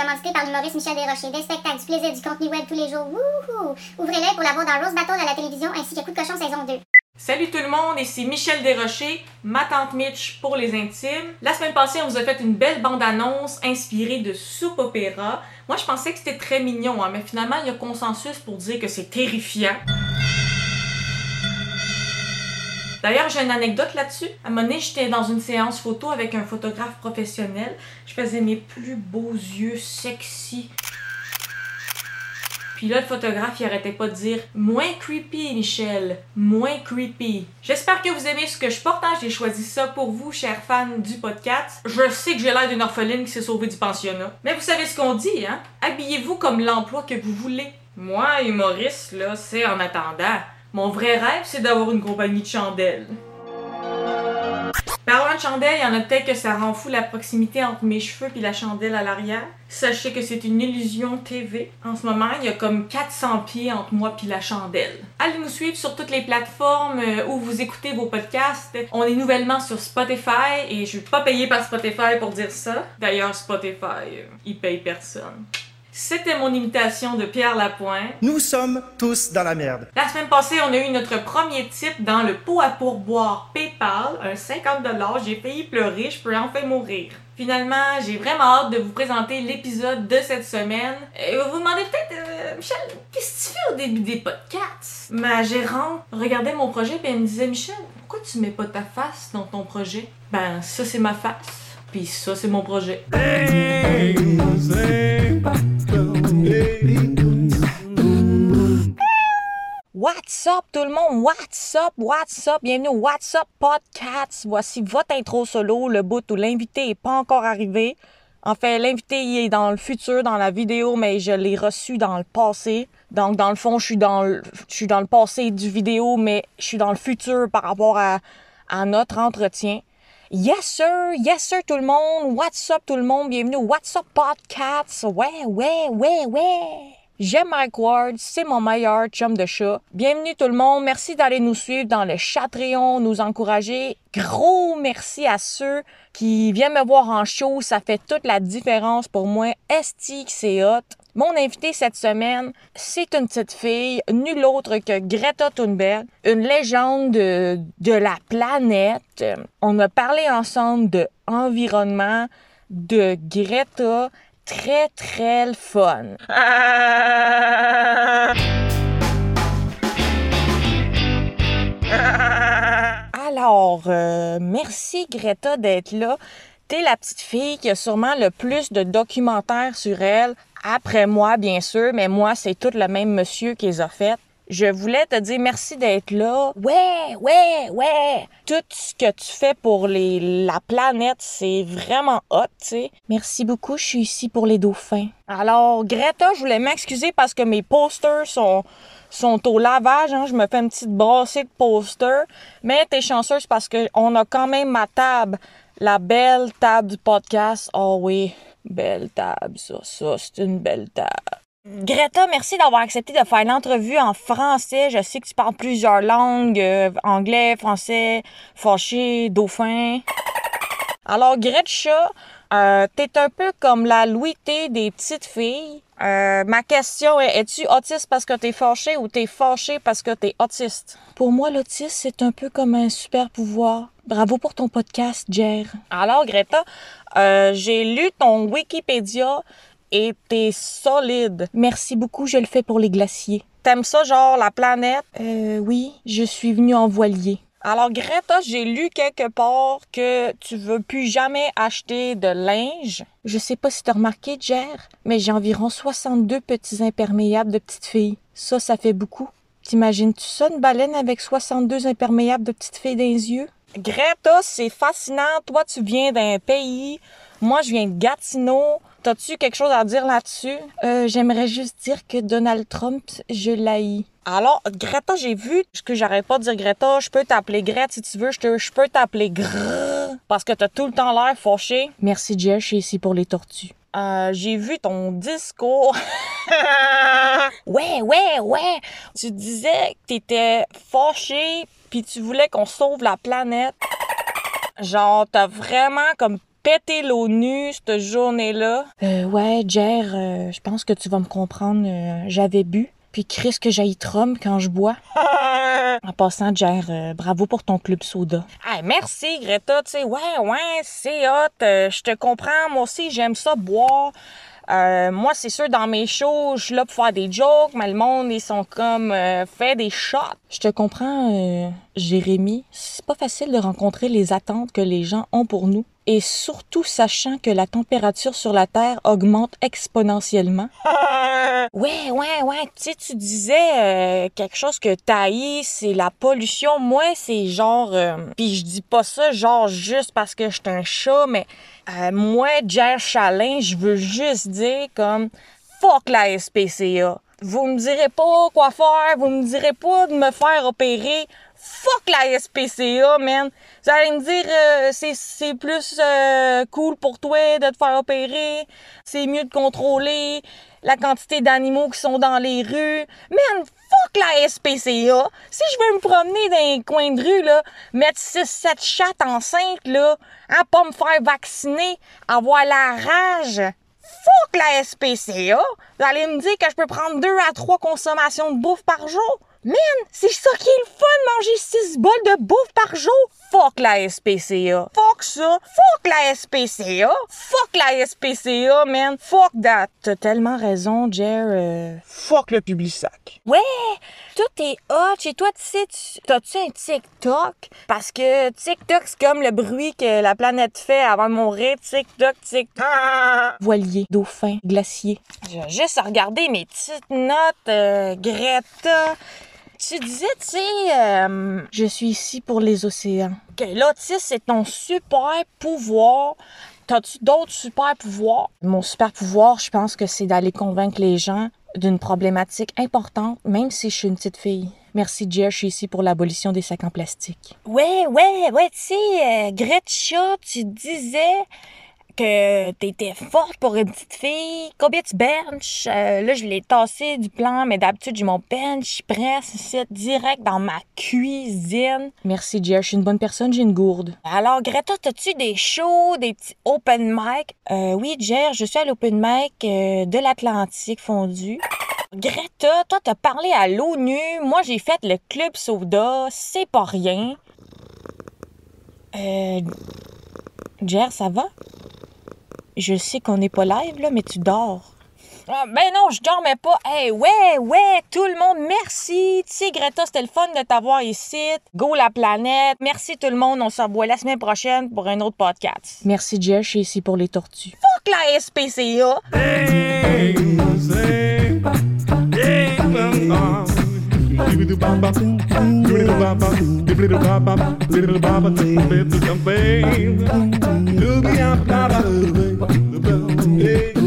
commandité par l'humoriste Michel Desrochers. Des spectacles, du plaisir, du contenu web tous les jours. Wouhou! Ouvrez-le pour l'avoir dans Rose Battle à la télévision ainsi que Coup de cochon saison 2. Salut tout le monde, ici Michel Desrochers, ma tante Mitch pour les intimes. La semaine passée, on vous a fait une belle bande-annonce inspirée de soupe opéra. Moi, je pensais que c'était très mignon, hein, mais finalement, il y a consensus pour dire que c'est terrifiant. D'ailleurs, j'ai une anecdote là-dessus. À un moment donné, j'étais dans une séance photo avec un photographe professionnel. Je faisais mes plus beaux yeux sexy. Puis là, le photographe, il arrêtait pas de dire moins creepy, Michel, moins creepy. J'espère que vous aimez ce que je porte. Hein. J'ai choisi ça pour vous, chers fans du podcast. Je sais que j'ai l'air d'une orpheline qui s'est sauvée du pensionnat. Mais vous savez ce qu'on dit, hein? Habillez-vous comme l'emploi que vous voulez. Moi, humoriste, là, c'est en attendant. Mon vrai rêve, c'est d'avoir une compagnie de chandelles. Parlant de chandelles, il y en a peut-être que ça rend fou la proximité entre mes cheveux et la chandelle à l'arrière. Sachez que c'est une illusion TV. En ce moment, il y a comme 400 pieds entre moi et la chandelle. Allez nous suivre sur toutes les plateformes euh, où vous écoutez vos podcasts. On est nouvellement sur Spotify et je vais pas payer par Spotify pour dire ça. D'ailleurs, Spotify, euh, il paye personne. C'était mon imitation de Pierre Lapointe. Nous sommes tous dans la merde. La semaine passée, on a eu notre premier type dans le pot à pourboire PayPal, un 50 J'ai failli pleurer, je peux enfin mourir. Finalement, j'ai vraiment hâte de vous présenter l'épisode de cette semaine. Et vous vous demandez peut-être, euh, Michel, qu'est-ce que tu fais au début des podcasts? Ma gérante regardait mon projet et elle me disait, Michel, pourquoi tu mets pas ta face dans ton projet? Ben, ça c'est ma face. Puis ça c'est mon projet. What's up tout le monde? What's up? What's up? Bienvenue au What's up Podcast. Voici votre intro solo, le bout où l'invité n'est pas encore arrivé. En fait, l'invité est dans le futur, dans la vidéo, mais je l'ai reçu dans le passé. Donc, dans le fond, je suis dans le, je dans le passé du vidéo, mais je suis dans le futur par rapport à notre entretien. Yes sir, yes sir tout le monde. What's up tout le monde? Bienvenue What's up Podcast. Ouais, ouais, ouais, ouais. J'aime Mike Ward, c'est mon meilleur chum de chat. Bienvenue tout le monde, merci d'aller nous suivre dans le Chatreon, nous encourager. Gros merci à ceux qui viennent me voir en show, ça fait toute la différence pour moi. Esti c'est hot. Mon invité cette semaine, c'est une petite fille, nulle autre que Greta Thunberg, une légende de, de la planète. On a parlé ensemble de environnement, de Greta, très, très le fun. Alors, euh, merci Greta d'être là. T'es la petite fille qui a sûrement le plus de documentaires sur elle, après moi bien sûr, mais moi c'est tout le même monsieur qui les a fait. Je voulais te dire merci d'être là. Ouais, ouais, ouais. Tout ce que tu fais pour les, la planète, c'est vraiment hot, tu sais. Merci beaucoup, je suis ici pour les dauphins. Alors, Greta, je voulais m'excuser parce que mes posters sont sont au lavage. Hein. Je me fais une petite brassée de posters. Mais t'es chanceuse parce qu'on a quand même ma table. La belle table du podcast. Oh oui, belle table, ça, ça, c'est une belle table. Greta, merci d'avoir accepté de faire l'entrevue en français. Je sais que tu parles plusieurs langues, euh, anglais, français, fâché, dauphin. Alors, Gretcha, euh, t'es un peu comme la Louis T des petites filles. Euh, ma question est, es-tu autiste parce que t'es fâché ou t'es fâché parce que t'es autiste? Pour moi, l'autisme, c'est un peu comme un super pouvoir. Bravo pour ton podcast, Jer. Alors, Greta, euh, j'ai lu ton Wikipédia et t'es solide. Merci beaucoup, je le fais pour les glaciers. T'aimes ça, genre la planète? Euh, oui, je suis venue en voilier. Alors, Greta, j'ai lu quelque part que tu veux plus jamais acheter de linge. Je sais pas si t'as remarqué, Jer, mais j'ai environ 62 petits imperméables de petites filles. Ça, ça fait beaucoup. T'imagines-tu ça, une baleine avec 62 imperméables de petites filles dans les yeux? Greta, c'est fascinant. Toi, tu viens d'un pays. Moi, je viens de Gatineau. T'as-tu quelque chose à dire là-dessus? Euh, j'aimerais juste dire que Donald Trump, je l'haïs. Alors, Greta, j'ai vu ce que j'arrête pas de dire Greta. Je peux t'appeler Greta si tu veux. Je, te, je peux t'appeler Grrr parce que t'as tout le temps l'air fauché. Merci, Jess. Je suis ici pour les tortues. Euh, j'ai vu ton discours. ouais, ouais, ouais. Tu disais que t'étais fâché puis tu voulais qu'on sauve la planète. Genre, t'as vraiment comme pété l'ONU cette journée-là? Euh, ouais, Jer, euh, je pense que tu vas me comprendre. euh, J'avais bu. Puis Chris que j'aille Trump quand je bois. en passant, Jer, bravo pour ton club soda. Hey, merci Greta, tu sais, ouais, ouais, c'est hot. je te comprends, moi aussi, j'aime ça boire. Euh, moi, c'est sûr, dans mes shows, je suis là pour faire des jokes, mais le monde, ils sont comme, euh, fait des shots. Je te comprends, euh, Jérémy. C'est pas facile de rencontrer les attentes que les gens ont pour nous. Et surtout sachant que la température sur la Terre augmente exponentiellement. ouais, ouais, ouais. Tu sais, tu disais euh, quelque chose que t'haïs, c'est la pollution. Moi, c'est genre... euh, Puis je dis pas ça genre juste parce que je suis un chat, mais euh, moi, Jer Chalin, je veux juste dire comme... Fuck la SPCA. Vous me direz pas quoi faire, vous me direz pas de me faire opérer. Fuck la SPCA, man. Vous allez me dire, euh, c'est, plus euh, cool pour toi de te faire opérer. C'est mieux de contrôler la quantité d'animaux qui sont dans les rues. Man, fuck la SPCA. Si je veux me promener dans les coins de rue, là, mettre 6-7 chattes enceintes, là, hein, pas me faire vacciner, avoir la rage, Fuck la SPCA! Vous allez me dire que je peux prendre deux à trois consommations de bouffe par jour? Man, c'est ça qui est le fun, manger six bols de bouffe par jour! Fuck la SPCA! Fuck ça! Fuck la SPCA! Fuck la SPCA, man! Fuck that! T'as tellement raison, Jer. euh, Fuck le public sac. Ouais, tout est hot chez toi. Tu sais, tu- t'as-tu un TikTok? Parce que TikTok, c'est comme le bruit que la planète fait avant de mourir. TikTok, TikTok. Voilier, dauphin, glacier. J'ai juste regardé mes petites notes, euh, Greta. Tu disais, tu sais, euh, je suis ici pour les océans. Que l'autisme, c'est ton super pouvoir. T'as-tu d'autres super pouvoirs? Mon super pouvoir, je pense que c'est d'aller convaincre les gens d'une problématique importante, même si je suis une petite fille. Merci, Jer, je suis ici pour l'abolition des sacs en plastique. Ouais, ouais, ouais, tu sais, euh, Gretcha, tu disais que t'étais forte pour une petite fille. Combien tu benches? Euh, là, je l'ai tassé du plan, mais d'habitude, j'ai mon bench press ici, direct dans ma cuisine. Merci, Jer, je suis une bonne personne, j'ai une gourde. Alors, Greta, t'as-tu des shows, des petits open mic? Euh, oui, Jer, je suis à l'open mic euh, de l'Atlantique fondu. Greta, toi, t'as parlé à l'ONU. Moi, j'ai fait le Club Soda. C'est pas rien. Euh. Jer, ça va? Je sais qu'on n'est pas live, là, mais tu dors. Ah, ben non, je dormais pas. Hey, ouais, ouais, tout le monde, merci. Tu sais, Greta, c'était le fun de t'avoir ici. Go la planète. Merci tout le monde. On se revoit la semaine prochaine pour un autre podcast. Merci, Jer, je suis ici pour les tortues. Fuck la SPCA! Baba, Hey.